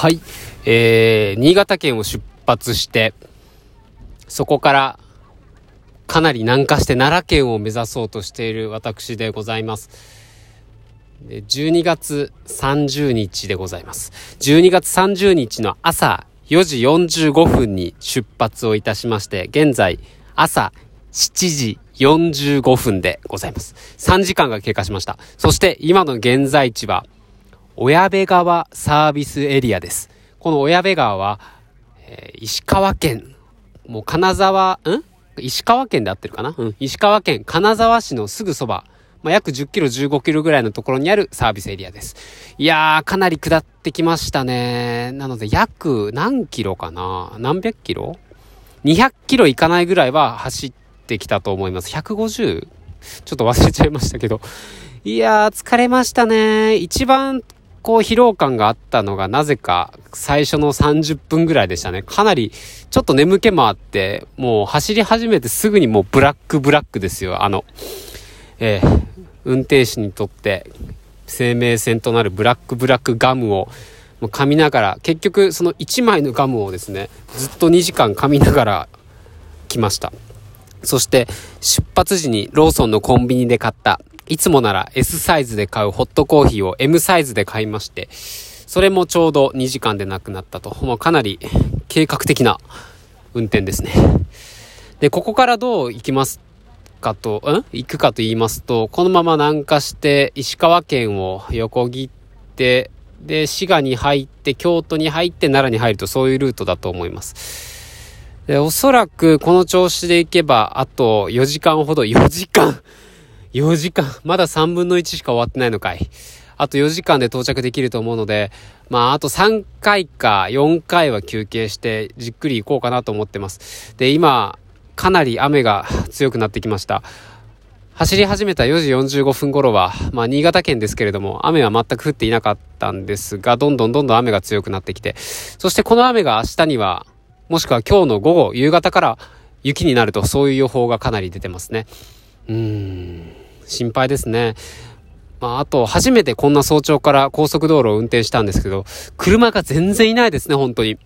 はい。えー、新潟県を出発して、そこからかなり南下して奈良県を目指そうとしている私でございます。12月30日でございます。12月30日の朝4時45分に出発をいたしまして、現在朝7時45分でございます。3時間が経過しました。そして今の現在地は、小矢部川サービスエリアです。この小矢部川は、えー、石川県、もう金沢、ん？石川県で合ってるかな？うん。石川県金沢市のすぐそば、まあ、約10キロ、15キロぐらいのところにあるサービスエリアです。いやー、かなり下ってきましたね。なので、約何キロかな？何百キロ ?200 キロいかないぐらいは走ってきたと思います。150? ちょっと忘れちゃいましたけど。いやー、疲れましたね。一番こう疲労感があったのがなぜか最初の30分ぐらいでしたね。かなりちょっと眠気もあって、もう走り始めてすぐにもうブラックブラックですよ。あの、えー、運転手にとって生命線となるブラックブラックガムをもう噛みながら、結局その1枚のガムをですね、ずっと2時間噛みながら来ました。そして出発時にローソンのコンビニで買ったいつもなら S サイズで買うホットコーヒーを M サイズで買いまして、それもちょうど2時間でなくなったと。もうかなり計画的な運転ですね。で、ここからどう行きますかと、ん？行くかと言いますと、このまま南下して石川県を横切って、で、滋賀に入って、京都に入って奈良に入るとそういうルートだと思います。で、おそらくこの調子で行けば、あと4時間ほど、4時間4時間、まだ3分の1しか終わってないのかい。あと4時間で到着できると思うので、まあ、あと3回か4回は休憩して、じっくり行こうかなと思ってます。で、今、かなり雨が 強くなってきました。走り始めた4時45分頃は、まあ、新潟県ですけれども、雨は全く降っていなかったんですが、どんどんどんどん雨が強くなってきて、そしてこの雨が明日には、もしくは今日の午後、夕方から雪になると、そういう予報がかなり出てますね。うん。心配ですね。まあ、あと、初めてこんな早朝から高速道路を運転したんですけど、車が全然いないですね、本当に。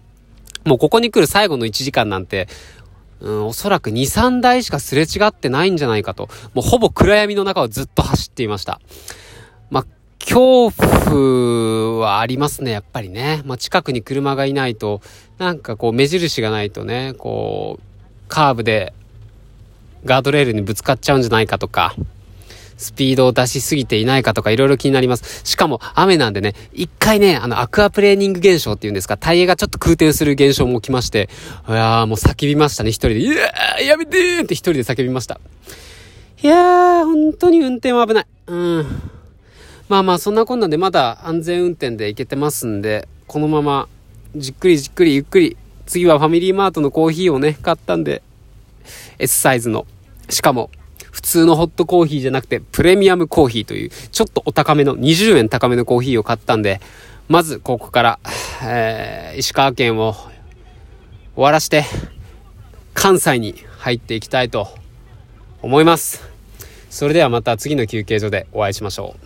もうここに来る最後の1時間なんて、うん、おそらく2、3台しかすれ違ってないんじゃないかと。もうほぼ暗闇の中をずっと走っていました。まあ、恐怖はありますね、やっぱりね。まあ、近くに車がいないと、なんかこう目印がないとね、こう、カーブでガードレールにぶつかっちゃうんじゃないかとか、スピードを出しすぎていないかとかいろいろ気になります。しかも雨なんでね、一回ね、あの、アクアプレーニング現象っていうんですか、タイヤがちょっと空転する現象も来まして、いやーもう叫びましたね、一人で。いやーやめてーって一人で叫びました。いやー、本当に運転は危ない。うん。まあまあ、そんなこんなんでまだ安全運転で行けてますんで、このまま、じっくりじっくりゆっくり、次はファミリーマートのコーヒーをね、買ったんで、S サイズの。しかも、普通のホットコーヒーじゃなくて、プレミアムコーヒーという、ちょっとお高めの、20円高めのコーヒーを買ったんで、まずここから、えー、石川県を終わらして、関西に入っていきたいと思います。それではまた次の休憩所でお会いしましょう。